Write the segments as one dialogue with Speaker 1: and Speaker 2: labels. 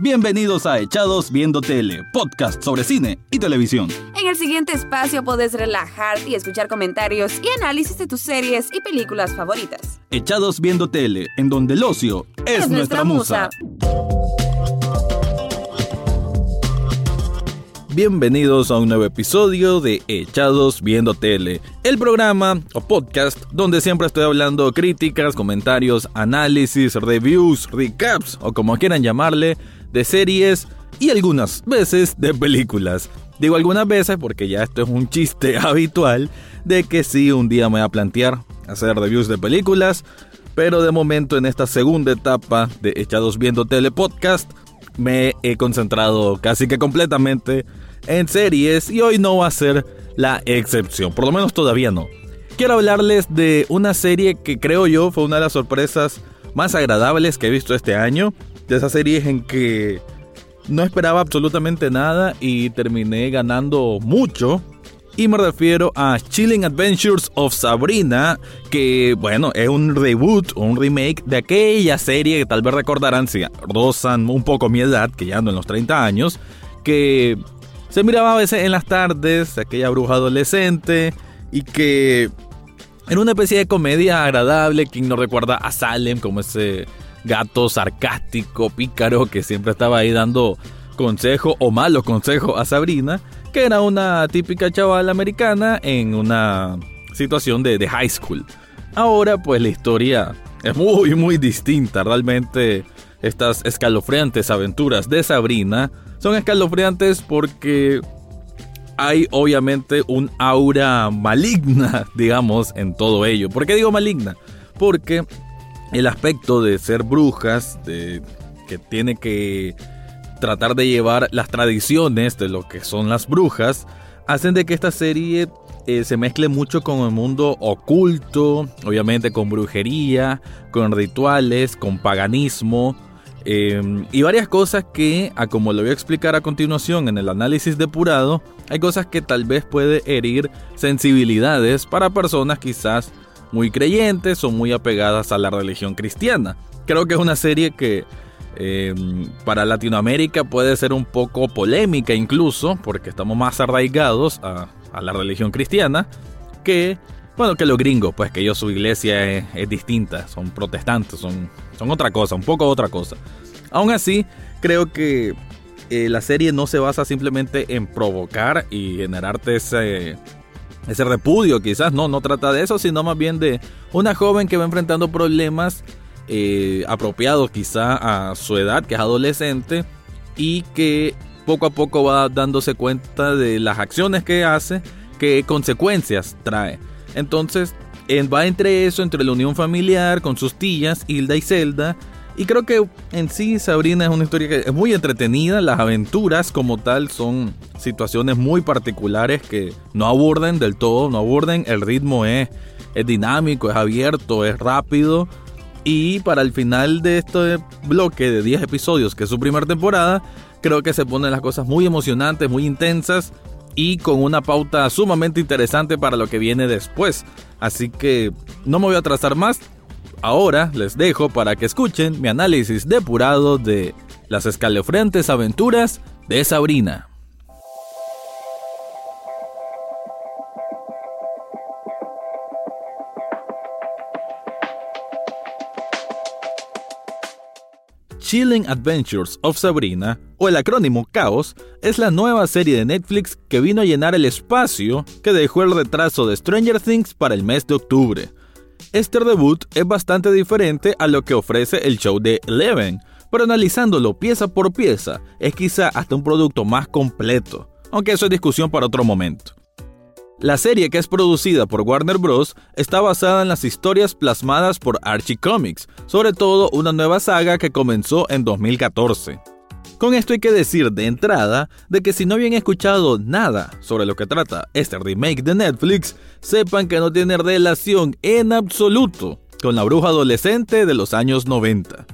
Speaker 1: Bienvenidos a Echados Viendo Tele, podcast sobre cine y televisión.
Speaker 2: En el siguiente espacio podés relajarte y escuchar comentarios y análisis de tus series y películas favoritas.
Speaker 1: Echados Viendo Tele, en donde el ocio es, nuestra, musa. Bienvenidos a un nuevo episodio de Echados Viendo Tele, el programa o podcast donde siempre estoy hablando críticas, comentarios, análisis, reviews, recaps o como quieran llamarle de series y algunas veces de películas. Digo algunas veces porque ya esto es un chiste habitual de que sí un día me voy a plantear hacer reviews de películas, pero de momento en esta segunda etapa de Echados Viendo Tele Podcast me he concentrado casi que completamente en series y hoy no va a ser la excepción, por lo menos todavía no. Quiero hablarles de una serie que creo yo fue una de las sorpresas más agradables que he visto este año de esas series en que no esperaba absolutamente nada y terminé ganando mucho. Y me refiero a Chilling Adventures of Sabrina, que bueno, es un reboot un remake de aquella serie que tal vez recordarán si rozan un poco mi edad, que ya ando en los 30 años, que se miraba a veces en las tardes, aquella bruja adolescente, y que era una especie de comedia agradable, quien no recuerda a Salem como ese gato sarcástico, pícaro, que siempre estaba ahí dando consejo o malos consejos a Sabrina, que era una típica chaval americana en una situación de, de high school. Ahora pues la historia es muy muy distinta, realmente estas escalofriantes aventuras de Sabrina son escalofriantes porque hay obviamente un aura maligna, digamos, en todo ello. ¿Por qué digo maligna? Porque el aspecto de ser brujas, de que tiene que tratar de llevar las tradiciones de lo que son las brujas, hacen de que esta serie eh, se mezcle mucho con el mundo oculto, obviamente con brujería, con rituales, con paganismo. Em, y varias cosas que, a como lo voy a explicar a continuación en el análisis depurado, hay cosas que tal vez puede herir sensibilidades para personas quizás muy creyentes o muy apegadas a la religión cristiana. Creo que es una serie que em, para Latinoamérica puede ser un poco polémica incluso, porque estamos más arraigados a, la religión cristiana que, bueno, que los gringos, pues que ellos su iglesia es, distinta, son protestantes, son, son otra cosa, un poco otra cosa. Aún así, creo que eh, la serie no se basa simplemente en provocar y generarte ese ese repudio quizás, no, no trata de eso, sino más bien de una joven que va enfrentando problemas eh, apropiados quizá a su edad, que es adolescente, y que poco a poco va dándose cuenta de las acciones que hace, qué consecuencias trae. Entonces, va entre eso, entre la unión familiar con sus tías, Hilda y Zelda, y creo que en sí Sabrina es una historia que es muy entretenida. Las aventuras como tal son situaciones muy particulares que no aburden del todo, no aburden. El ritmo es, es dinámico, es abierto, es rápido. Y para el final de este bloque de 10 episodios, que es su primera temporada, creo que se ponen las cosas muy emocionantes, muy intensas y con una pauta sumamente interesante para lo que viene después. Así que no me voy a atrasar más, Ahora les dejo para que escuchen mi análisis depurado de las escalofriantes aventuras de Sabrina. Chilling Adventures of Sabrina, o el acrónimo Chaos, es la nueva serie de Netflix que vino a llenar el espacio que dejó el retraso de Stranger Things para el mes de octubre. Este debut es bastante diferente a lo que ofrece el show de Eleven, pero analizándolo pieza por pieza, es quizá hasta un producto más completo, aunque eso es discusión para otro momento. La serie que es producida por Warner Bros. está basada en las historias plasmadas por Archie Comics, sobre todo una nueva saga que comenzó en 2014. Con esto hay que decir de entrada de que si no habían escuchado nada sobre lo que trata este remake de Netflix, sepan que no tiene relación en absoluto con la bruja adolescente de los años 90.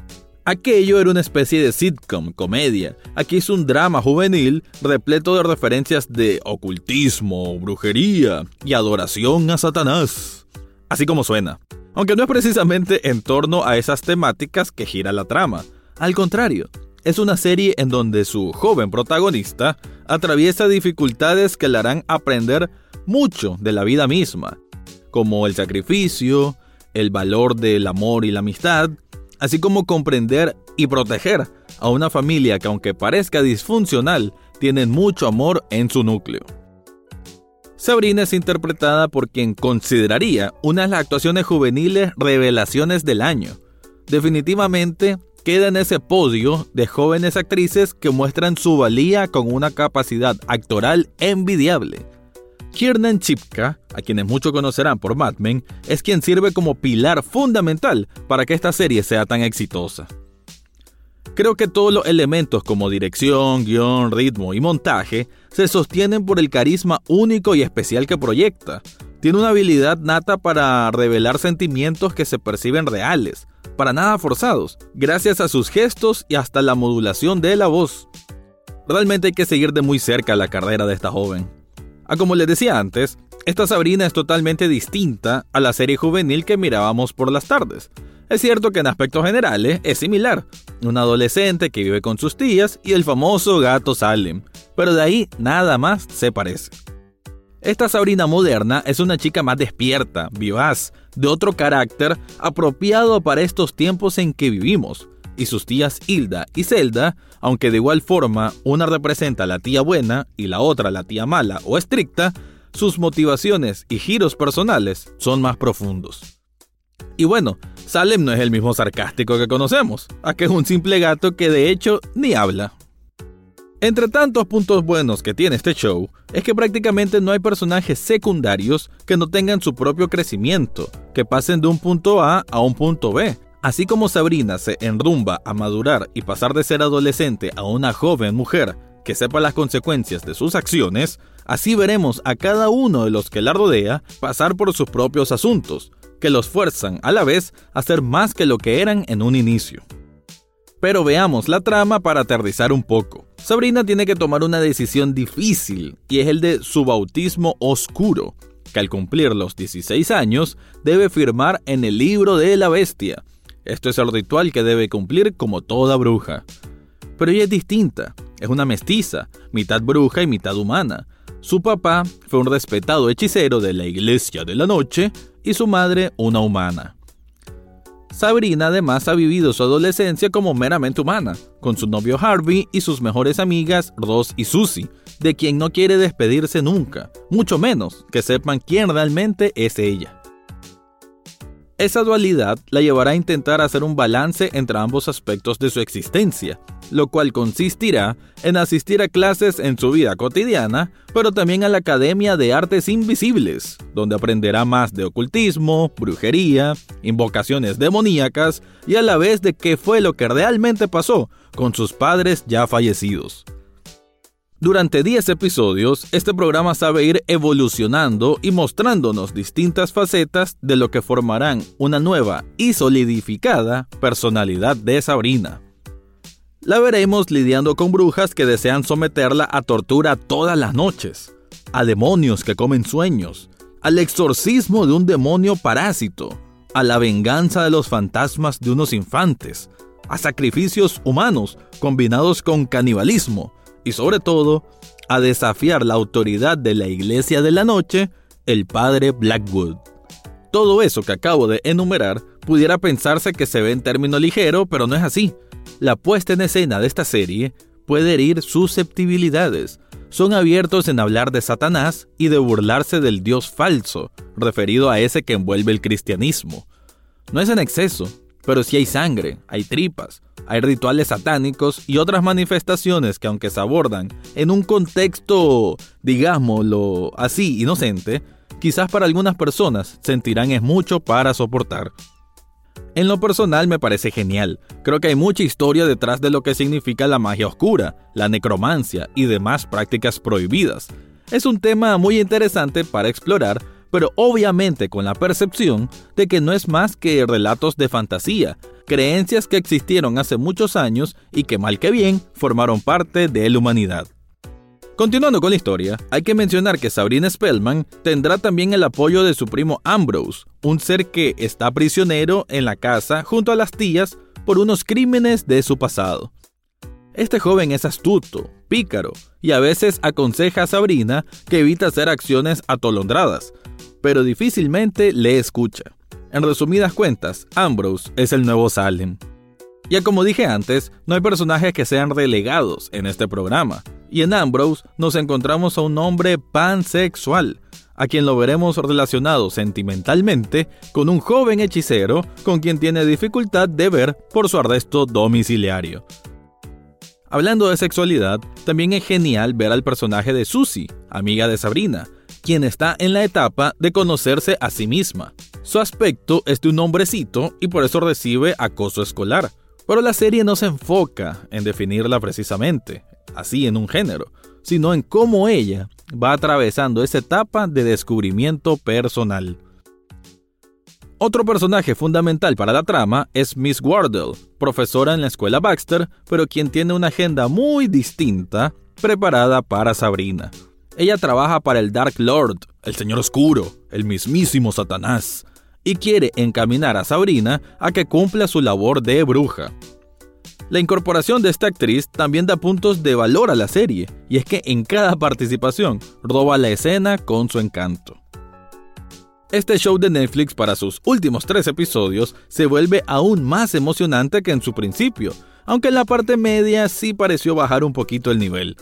Speaker 1: Aquello era una especie de sitcom, comedia. Aquí es un drama juvenil repleto de referencias de ocultismo, brujería y adoración a Satanás. Así como suena. Aunque no es precisamente en torno a esas temáticas que gira la trama. Al contrario, es una serie en donde su joven protagonista atraviesa dificultades que le harán aprender mucho de la vida misma, como el sacrificio, el valor del amor y la amistad, así como comprender y proteger a una familia que aunque parezca disfuncional, tienen mucho amor en su núcleo. Sabrina es interpretada por quien consideraría una de las actuaciones juveniles revelaciones del año. Definitivamente queda en ese podio de jóvenes actrices que muestran su valía con una capacidad actoral envidiable. Kiernan Chipka, a quienes muchos conocerán por Mad Men, es quien sirve como pilar fundamental para que esta serie sea tan exitosa. Creo que todos los elementos como dirección, guion, ritmo y montaje se sostienen por el carisma único y especial que proyecta. Tiene una habilidad nata para revelar sentimientos que se perciben reales, para nada forzados, gracias a sus gestos y hasta la modulación de la voz. Realmente hay que seguir de muy cerca la carrera de esta joven. A ah, como les decía antes, esta Sabrina es totalmente distinta a la serie juvenil que mirábamos por las tardes. Es cierto que en aspectos generales es similar, un adolescente que vive con sus tías y el famoso gato Salem, pero de ahí nada más se parece. Esta Sabrina moderna es una chica más despierta, vivaz, de otro carácter apropiado para estos tiempos en que vivimos. Y sus tías Hilda y Zelda, aunque de igual forma una representa la tía buena y la otra la tía mala o estricta, sus motivaciones y giros personales son más profundos. Y bueno, Salem no es el mismo sarcástico que conocemos, a que es un simple gato que de hecho ni habla. Entre tantos puntos buenos que tiene este show, es que prácticamente no hay personajes secundarios que no tengan su propio crecimiento, que pasen de un punto A a un punto B. Así como Sabrina se enrumba a madurar y pasar de ser adolescente a una joven mujer que sepa las consecuencias de sus acciones, así veremos a cada uno de los que la rodea pasar por sus propios asuntos, que los fuerzan a la vez a ser más que lo que eran en un inicio. Pero veamos la trama para aterrizar un poco. Sabrina tiene que tomar una decisión difícil y es el de su bautismo oscuro, que al cumplir los 16 años debe firmar en el libro de la bestia. Esto es el ritual que debe cumplir como toda bruja. Pero ella es distinta, es una mestiza, mitad bruja y mitad humana. Su papá fue un respetado hechicero de la Iglesia de la Noche y su madre una humana. Sabrina además ha vivido su adolescencia como meramente humana, con su novio Harvey y sus mejores amigas Ross y Susie, de quien no quiere despedirse nunca, mucho menos que sepan quién realmente es ella. Esa dualidad la llevará a intentar hacer un balance entre ambos aspectos de su existencia, lo cual consistirá en asistir a clases en su vida cotidiana, pero también a la Academia de Artes Invisibles, donde aprenderá más de ocultismo, brujería, invocaciones demoníacas y a la vez de qué fue lo que realmente pasó con sus padres ya fallecidos. Durante 10 episodios, este programa sabe ir evolucionando y mostrándonos distintas facetas de lo que formarán una nueva y solidificada personalidad de Sabrina. La veremos lidiando con brujas que desean someterla a tortura todas las noches, a demonios que comen sueños, al exorcismo de un demonio parásito, a la venganza de los fantasmas de unos infantes, a sacrificios humanos combinados con canibalismo y sobre todo a desafiar la autoridad de la Iglesia de la Noche, el padre Blackwood. Todo eso que acabo de enumerar pudiera pensarse que se ve en término ligero, pero no es así. La puesta en escena de esta serie puede herir susceptibilidades. Son abiertos en hablar de Satanás y de burlarse del Dios falso, referido a ese que envuelve el cristianismo. No es en exceso, pero sí hay sangre, hay tripas, hay rituales satánicos y otras manifestaciones que aunque se abordan en un contexto, digámoslo así, inocente, quizás para algunas personas sentirán es mucho para soportar. En lo personal me parece genial. Creo que hay mucha historia detrás de lo que significa la magia oscura, la necromancia y demás prácticas prohibidas. Es un tema muy interesante para explorar, pero obviamente con la percepción de que no es más que relatos de fantasía, creencias que existieron hace muchos años y que mal que bien formaron parte de la humanidad. Continuando con la historia, hay que mencionar que Sabrina Spellman tendrá también el apoyo de su primo Ambrose, un ser que está prisionero en la casa junto a las tías por unos crímenes de su pasado. Este joven es astuto, pícaro y a veces aconseja a Sabrina que evite hacer acciones atolondradas, pero difícilmente le escucha. En resumidas cuentas, Ambrose es el nuevo Salem. Ya como dije antes, no hay personajes que sean relegados en este programa, y en Ambrose nos encontramos a un hombre pansexual, a quien lo veremos relacionado sentimentalmente con un joven hechicero con quien tiene dificultad de ver por su arresto domiciliario. Hablando de sexualidad, también es genial ver al personaje de Susie, amiga de Sabrina, quien está en la etapa de conocerse a sí misma. Su aspecto es de un hombrecito y por eso recibe acoso escolar, pero la serie no se enfoca en definirla precisamente, así en un género, sino en cómo ella va atravesando esa etapa de descubrimiento personal. Otro personaje fundamental para la trama es Miss Wardle, profesora en la escuela Baxter, pero quien tiene una agenda muy distinta preparada para Sabrina. Ella trabaja para el Dark Lord, el Señor Oscuro, el mismísimo Satanás, y quiere encaminar a Sabrina a que cumpla su labor de bruja. La incorporación de esta actriz también da puntos de valor a la serie, y es que en cada participación roba la escena con su encanto. Este show de Netflix para sus últimos tres episodios se vuelve aún más emocionante que en su principio, aunque en la parte media sí pareció bajar un poquito el nivel.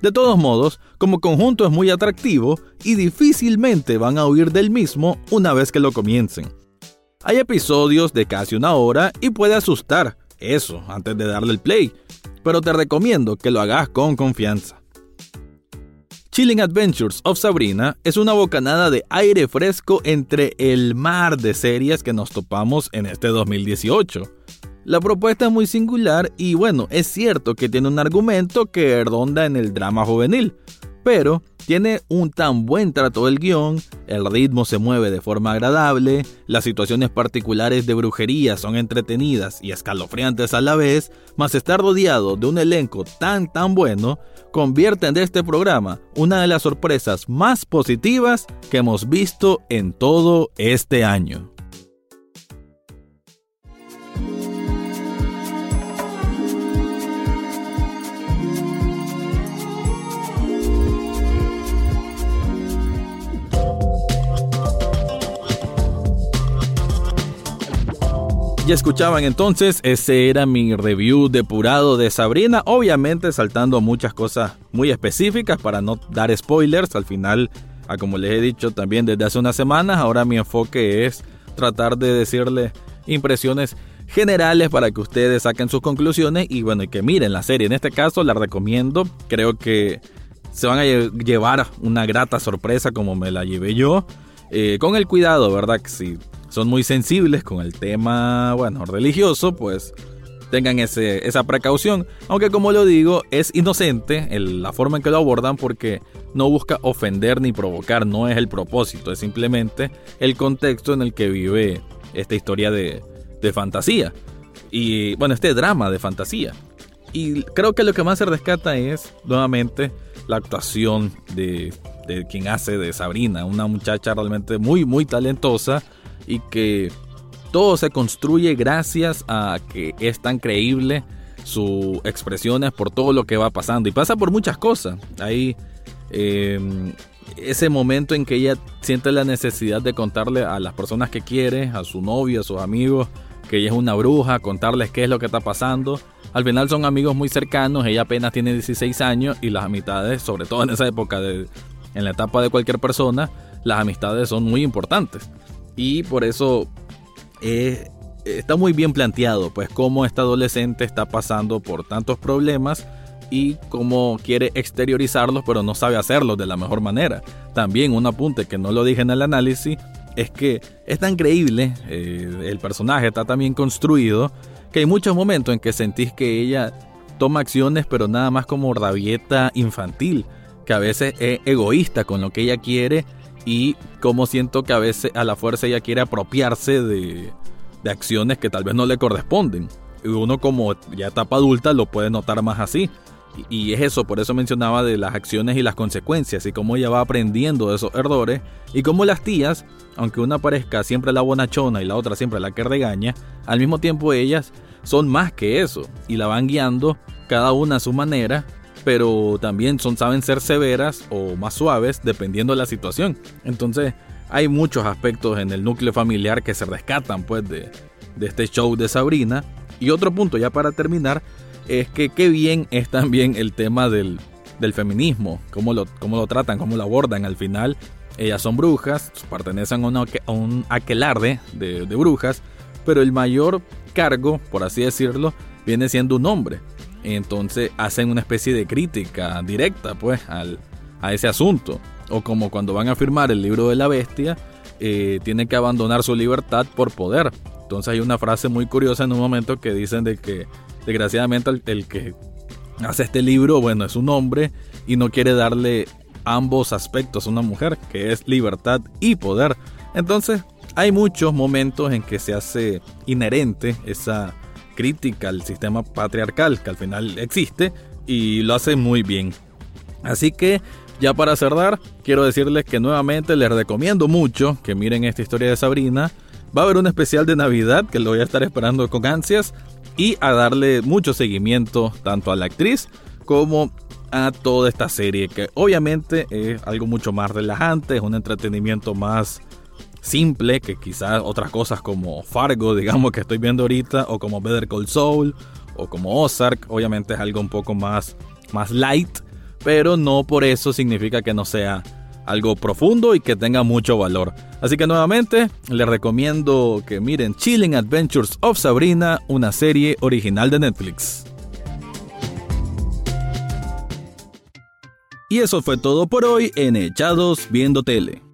Speaker 1: De todos modos, como conjunto es muy atractivo y difícilmente van a huir del mismo una vez que lo comiencen. Hay episodios de casi una hora y puede asustar, eso, antes de darle el play, pero te recomiendo que lo hagas con confianza. Chilling Adventures of Sabrina es una bocanada de aire fresco entre el mar de series que nos topamos en este 2018. La propuesta es muy singular y bueno, es cierto que tiene un argumento que ronda en el drama juvenil, pero tiene un tan buen trato del guion, el ritmo se mueve de forma agradable, las situaciones particulares de brujería son entretenidas y escalofriantes a la vez, más estar rodeado de un elenco tan tan bueno, convierten de este programa una de las sorpresas más positivas que hemos visto en todo este año. Ya escuchaban entonces, ese era mi review depurado de Sabrina, obviamente saltando muchas cosas muy específicas para no dar spoilers, al final, a como les he dicho también desde hace unas semanas, ahora mi enfoque es tratar de decirles impresiones generales para que ustedes saquen sus conclusiones y bueno, y que miren la serie. En este caso la recomiendo, creo que se van a llevar una grata sorpresa como me la llevé yo. Eh, con el cuidado, ¿verdad? Que si son muy sensibles con el tema, bueno, religioso, pues tengan ese, esa precaución. Aunque como lo digo, es inocente la forma en que lo abordan porque no busca ofender ni provocar, no es el propósito, es simplemente el contexto en el que vive esta historia de, de fantasía. Y bueno, este drama de fantasía. Y creo que lo que más se rescata es, nuevamente, la actuación de, de quien hace de Sabrina, una muchacha realmente muy, muy talentosa y que todo se construye gracias a que es tan creíble sus expresiones por todo lo que va pasando y pasa por muchas cosas. Hay em, ese momento en que ella siente la necesidad de contarle a las personas que quiere, a su novio, a sus amigos, que ella es una bruja, contarles qué es lo que está pasando. Al final son amigos muy cercanos, ella apenas tiene 16 años y las amistades, sobre todo en esa época, de, en la etapa de cualquier persona, las amistades son muy importantes y por eso eh, está muy bien planteado, pues cómo esta adolescente está pasando por tantos problemas y cómo quiere exteriorizarlos, pero no sabe hacerlo de la mejor manera. También un apunte que no lo dije en el análisis es que es tan creíble, eh, el personaje está tan bien construido, que hay muchos momentos en que sentís que ella toma acciones, pero nada más como rabieta infantil, que a veces es egoísta con lo que ella quiere y como siento que a veces a la fuerza ella quiere apropiarse de, acciones que tal vez no le corresponden. Uno como ya etapa adulta lo puede notar más así. Y es eso, por eso mencionaba de las acciones y las consecuencias y cómo ella va aprendiendo de esos errores y cómo las tías, aunque una parezca siempre la bonachona y la otra siempre la que regaña, al mismo tiempo ellas son más que eso y la van guiando cada una a su manera, pero también son, saben ser severas o más suaves dependiendo de la situación. Entonces hay muchos aspectos en el núcleo familiar que se rescatan pues de, de este show de Sabrina. Y otro punto ya para terminar es que qué bien es también el tema del, del feminismo, cómo lo, cómo lo tratan, cómo lo abordan al final. Ellas son brujas, pertenecen a, un aquelarde de, de brujas, pero el mayor cargo, por así decirlo, viene siendo un hombre. Entonces hacen una especie de crítica directa pues al, a ese asunto. O como cuando van a firmar el libro de la bestia, eh, tienen que abandonar su libertad por poder. Entonces hay una frase muy curiosa en un momento que dicen de que desgraciadamente el, que hace este libro, bueno, es un hombre y no quiere darle ambos aspectos a una mujer, que es libertad y poder. Entonces hay muchos momentos en que se hace inherente esa crítica al sistema patriarcal que al final existe y lo hace muy bien. Así que ya para cerrar, quiero decirles que nuevamente les recomiendo mucho que miren esta historia de Sabrina. Va a haber un especial de Navidad que lo voy a estar esperando con ansias y a darle mucho seguimiento tanto a la actriz como a toda esta serie que obviamente es algo mucho más relajante, es un entretenimiento más simple que quizás otras cosas como Fargo, digamos que estoy viendo ahorita, o como Better Call Saul, o como Ozark, obviamente es algo un poco más, más light, pero no por eso significa que no sea algo profundo y que tenga mucho valor. Así que nuevamente les recomiendo que miren Chilling Adventures of Sabrina, una serie original de Netflix. Y eso fue todo por hoy en Echados Viendo Tele.